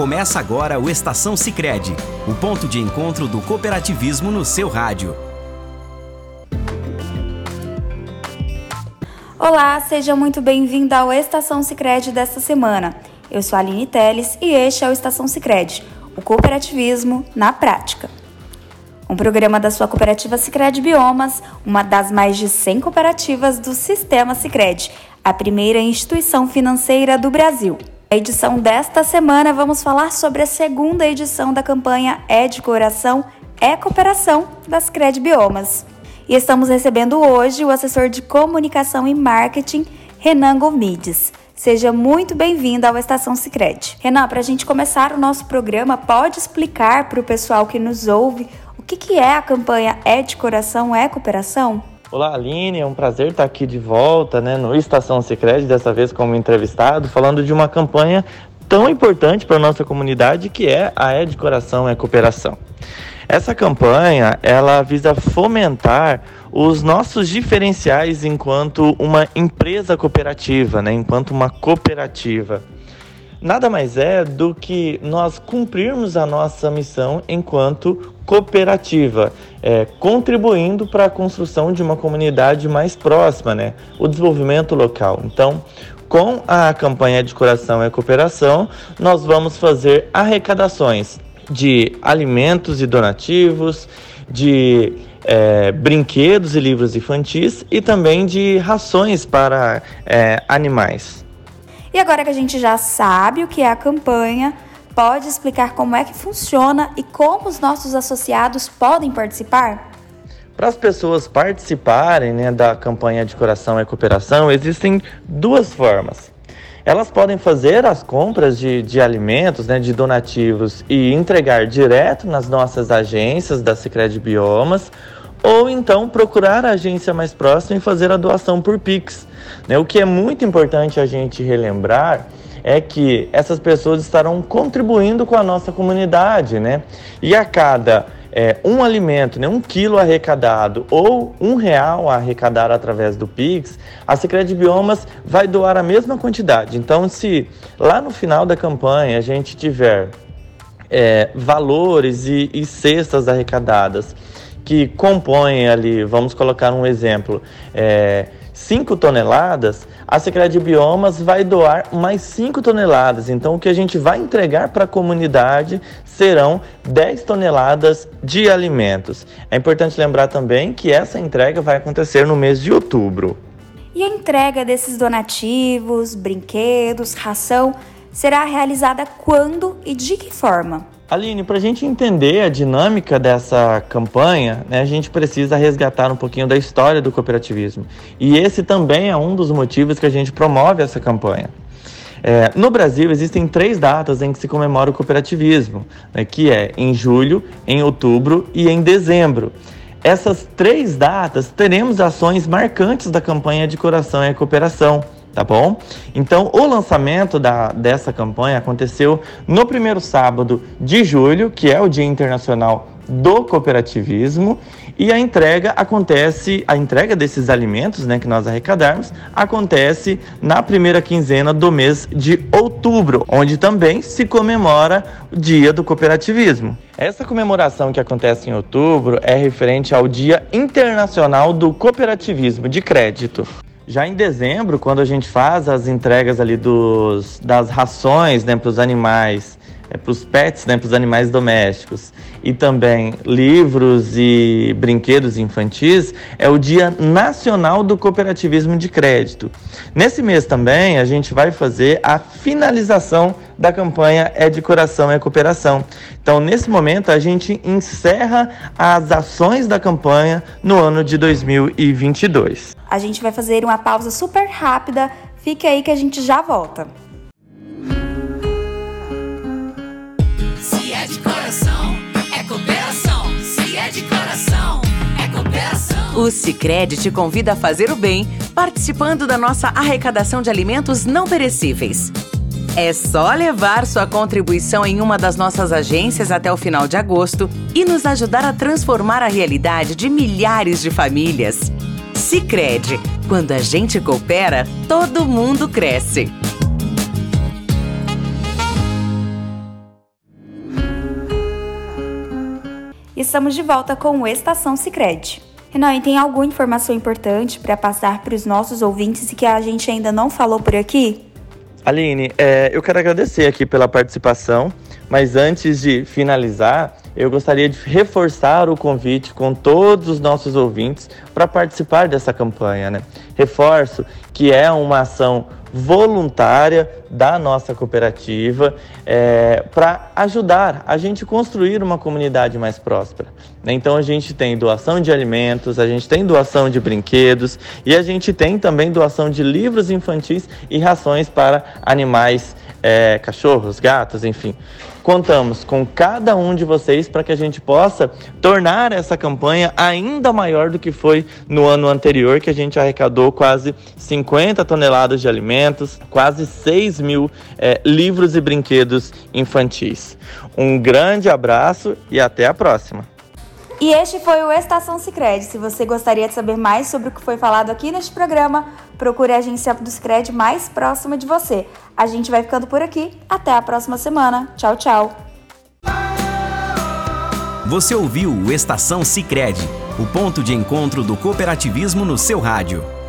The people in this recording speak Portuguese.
Começa agora o Estação Sicredi, o ponto de encontro do cooperativismo no seu rádio. Olá, seja muito bem-vindo ao Estação Sicredi desta semana. Eu sou a Aline Teles e este é o Estação Sicredi, o cooperativismo na prática. Um programa da sua cooperativa Sicredi Biomas, uma das mais de 100 cooperativas do Sistema Sicredi, a primeira instituição financeira do Brasil. Na edição desta semana vamos falar sobre a segunda edição da campanha É de Coração, É Cooperação das Cred Biomas. E estamos recebendo hoje o assessor de comunicação e marketing, Renan Gomides. Seja muito bem-vindo ao Estação Sicredi. Renan, para a gente começar o nosso programa, pode explicar para o pessoal que nos ouve o que, que é a campanha É de Coração, É Cooperação? Olá, Aline, é um prazer estar aqui de volta, né, no Estação Secret, dessa vez como entrevistado, falando de uma campanha tão importante para a nossa comunidade que é a É de Coração é Cooperação. Essa campanha, ela visa fomentar os nossos diferenciais enquanto uma empresa cooperativa, né, enquanto uma cooperativa nada mais é do que nós cumprirmos a nossa missão enquanto cooperativa, é, contribuindo para a construção de uma comunidade mais próxima, né? o desenvolvimento local. Então, com a campanha de coração e cooperação, nós vamos fazer arrecadações de alimentos e donativos, de é, brinquedos e livros infantis e também de rações para é, animais. E agora que a gente já sabe o que é a campanha, pode explicar como é que funciona e como os nossos associados podem participar? Para as pessoas participarem né, da campanha de coração e cooperação, existem duas formas. Elas podem fazer as compras de, de alimentos, né, de donativos e entregar direto nas nossas agências da Sicredi Biomas, ou então procurar a agência mais próxima e fazer a doação por Pix. Né? O que é muito importante a gente relembrar é que essas pessoas estarão contribuindo com a nossa comunidade, né? E a cada é, um alimento, né, um quilo arrecadado ou um real arrecadado através do Pix, a Secretaria de Biomas vai doar a mesma quantidade. Então, se lá no final da campanha a gente tiver é, valores e, e cestas arrecadadas que compõem ali, vamos colocar um exemplo, é, 5 toneladas, a Secretaria de Biomas vai doar mais 5 toneladas. Então, o que a gente vai entregar para a comunidade serão 10 toneladas de alimentos. É importante lembrar também que essa entrega vai acontecer no mês de outubro. E a entrega desses donativos, brinquedos, ração será realizada quando e de que forma? Aline, para a gente entender a dinâmica dessa campanha, né, a gente precisa resgatar um pouquinho da história do cooperativismo. E esse também é um dos motivos que a gente promove essa campanha. É, no Brasil, existem três datas em que se comemora o cooperativismo, né, que é em julho, em outubro e em dezembro. Essas três datas teremos ações marcantes da campanha de Coração e Cooperação tá bom? Então, o lançamento da, dessa campanha aconteceu no primeiro sábado de julho, que é o Dia Internacional do Cooperativismo, e a entrega acontece, a entrega desses alimentos, né, que nós arrecadarmos, acontece na primeira quinzena do mês de outubro, onde também se comemora o Dia do Cooperativismo. Essa comemoração que acontece em outubro é referente ao Dia Internacional do Cooperativismo de Crédito. Já em dezembro, quando a gente faz as entregas ali dos, das rações né, para os animais, é, para os pets, né, para os animais domésticos, e também livros e brinquedos infantis, é o Dia Nacional do Cooperativismo de Crédito. Nesse mês também a gente vai fazer a finalização da campanha É de Coração é Cooperação. Então, nesse momento, a gente encerra as ações da campanha no ano de 2022. A gente vai fazer uma pausa super rápida. Fique aí que a gente já volta. De coração, é cooperação. O Sicredi te convida a fazer o bem, participando da nossa arrecadação de alimentos não perecíveis. É só levar sua contribuição em uma das nossas agências até o final de agosto e nos ajudar a transformar a realidade de milhares de famílias. Sicredi, quando a gente coopera, todo mundo cresce. Estamos de volta com o Estação Sicredi. Renan, e tem alguma informação importante para passar para os nossos ouvintes e que a gente ainda não falou por aqui? Aline, é, eu quero agradecer aqui pela participação, mas antes de finalizar, eu gostaria de reforçar o convite com todos os nossos ouvintes para participar dessa campanha. Né? Reforço que é uma ação voluntária da nossa cooperativa é, para ajudar a gente construir uma comunidade mais próspera. Né? Então a gente tem doação de alimentos, a gente tem doação de brinquedos e a gente tem também doação de livros infantis e rações para animais, é, cachorros, gatos, enfim. Contamos com cada um de vocês para que a gente possa tornar essa campanha ainda maior do que foi no ano anterior, que a gente arrecadou quase 50 toneladas de alimentos, quase 6 mil é, livros e brinquedos infantis. Um grande abraço e até a próxima! E este foi o Estação Sicredi. Se você gostaria de saber mais sobre o que foi falado aqui neste programa, procure a agência do Sicredi mais próxima de você. A gente vai ficando por aqui. Até a próxima semana. Tchau, tchau. Você ouviu o Estação Sicredi, o ponto de encontro do cooperativismo no seu rádio.